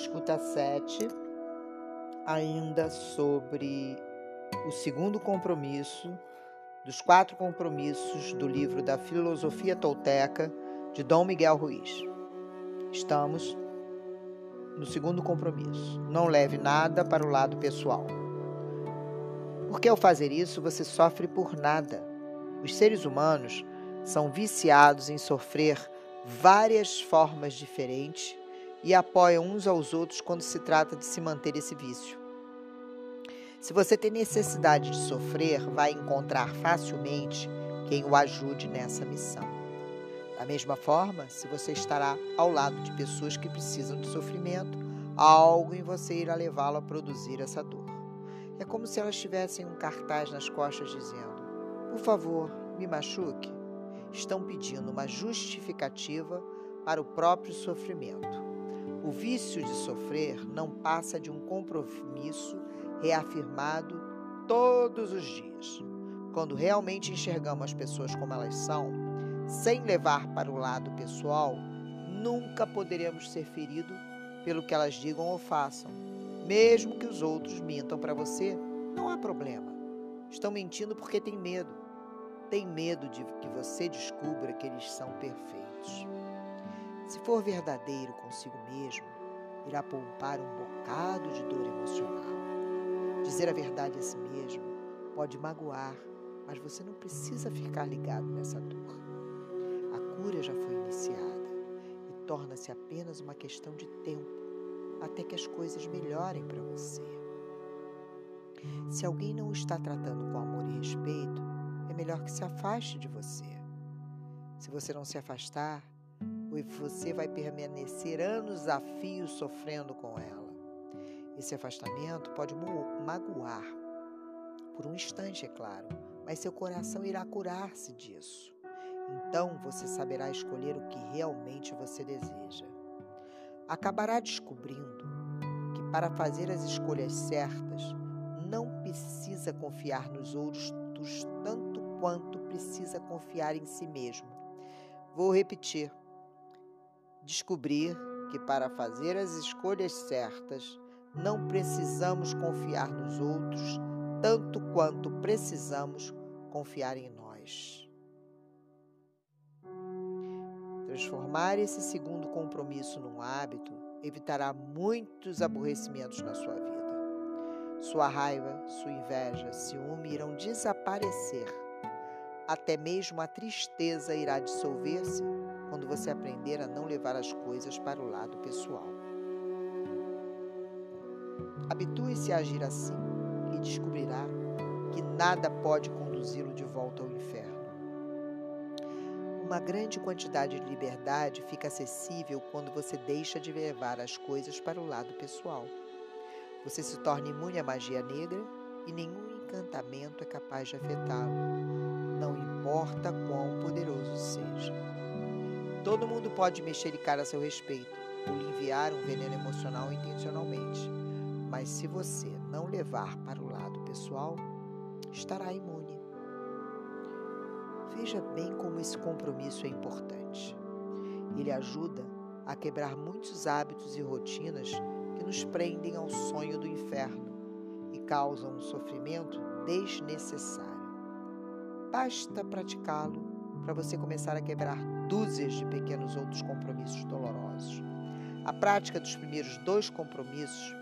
Escuta 7, ainda sobre o segundo compromisso dos quatro compromissos do livro da Filosofia Tolteca de Dom Miguel Ruiz. Estamos no segundo compromisso. Não leve nada para o lado pessoal. Porque ao fazer isso, você sofre por nada. Os seres humanos são viciados em sofrer várias formas diferentes e apoiam uns aos outros quando se trata de se manter esse vício. Se você tem necessidade de sofrer, vai encontrar facilmente quem o ajude nessa missão. Da mesma forma, se você estará ao lado de pessoas que precisam de sofrimento, algo em você irá levá-lo a produzir essa dor. É como se elas tivessem um cartaz nas costas dizendo: Por favor, me machuque. Estão pedindo uma justificativa para o próprio sofrimento. O vício de sofrer não passa de um compromisso reafirmado todos os dias. Quando realmente enxergamos as pessoas como elas são, sem levar para o lado pessoal, nunca poderemos ser feridos pelo que elas digam ou façam. Mesmo que os outros mintam para você, não há problema. Estão mentindo porque têm medo. Tem medo de que você descubra que eles são perfeitos. Se for verdadeiro consigo mesmo, irá poupar um bocado de dor emocional. Dizer a verdade a si mesmo pode magoar, mas você não precisa ficar ligado nessa dor. A cura já foi iniciada e torna-se apenas uma questão de tempo até que as coisas melhorem para você. Se alguém não está tratando com amor e respeito, é melhor que se afaste de você. Se você não se afastar, você vai permanecer anos a fio sofrendo com ela. Esse afastamento pode magoar, por um instante, é claro, mas seu coração irá curar-se disso. Então você saberá escolher o que realmente você deseja. Acabará descobrindo que para fazer as escolhas certas, não precisa confiar nos outros tanto quanto precisa confiar em si mesmo. Vou repetir descobrir que para fazer as escolhas certas não precisamos confiar nos outros tanto quanto precisamos confiar em nós. Transformar esse segundo compromisso num hábito evitará muitos aborrecimentos na sua vida. Sua raiva, sua inveja, ciúme irão desaparecer. Até mesmo a tristeza irá dissolver-se quando você aprender a não levar as coisas para o lado pessoal. Habitue-se a agir assim e descobrirá que nada pode conduzi-lo de volta ao inferno. Uma grande quantidade de liberdade fica acessível quando você deixa de levar as coisas para o lado pessoal. Você se torna imune à magia negra e nenhum encantamento é capaz de afetá-lo, não importa quão. Todo mundo pode mexericar a seu respeito ou lhe enviar um veneno emocional intencionalmente. Mas se você não levar para o lado pessoal, estará imune. Veja bem como esse compromisso é importante. Ele ajuda a quebrar muitos hábitos e rotinas que nos prendem ao sonho do inferno e causam um sofrimento desnecessário. Basta praticá-lo para você começar a quebrar dúzias de pequenos outros compromissos dolorosos. A prática dos primeiros dois compromissos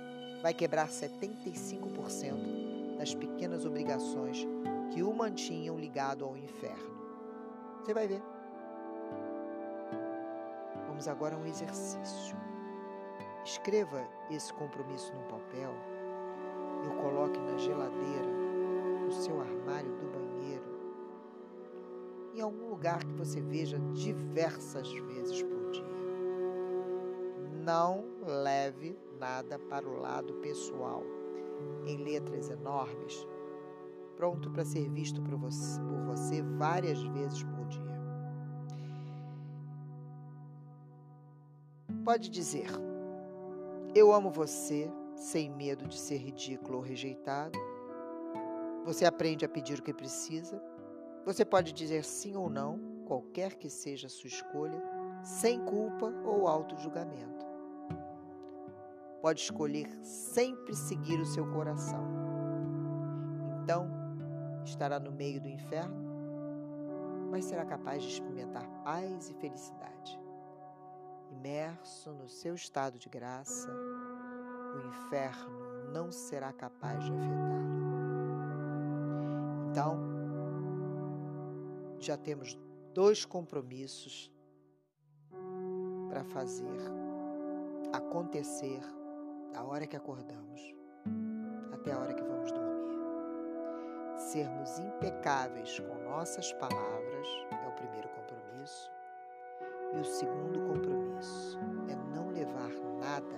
vai quebrar 75% das pequenas obrigações que o mantinham ligado ao inferno. Você vai ver. Vamos agora a um exercício. Escreva esse compromisso num papel e o coloque na geladeira, no seu armário do banheiro em algum lugar que você veja diversas vezes por dia. Não leve nada para o lado pessoal, em letras enormes, pronto para ser visto por você, várias vezes por dia. Pode dizer: Eu amo você sem medo de ser ridículo ou rejeitado. Você aprende a pedir o que precisa você pode dizer sim ou não, qualquer que seja a sua escolha, sem culpa ou auto-julgamento. pode escolher sempre seguir o seu coração. Então, estará no meio do inferno, mas será capaz de experimentar paz e felicidade. Imerso no seu estado de graça, o inferno não será capaz de afetá-lo. Então, já temos dois compromissos para fazer acontecer da hora que acordamos até a hora que vamos dormir. Sermos impecáveis com nossas palavras é o primeiro compromisso. E o segundo compromisso é não levar nada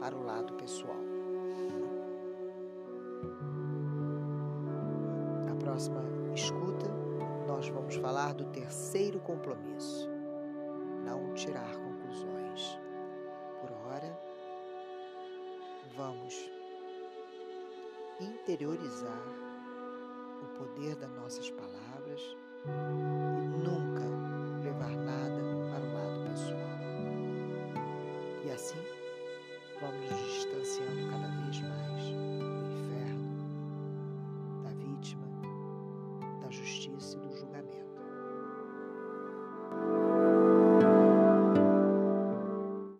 para o lado pessoal. Nós vamos falar do terceiro compromisso: não tirar conclusões. Por hora, vamos interiorizar o poder das nossas palavras e nunca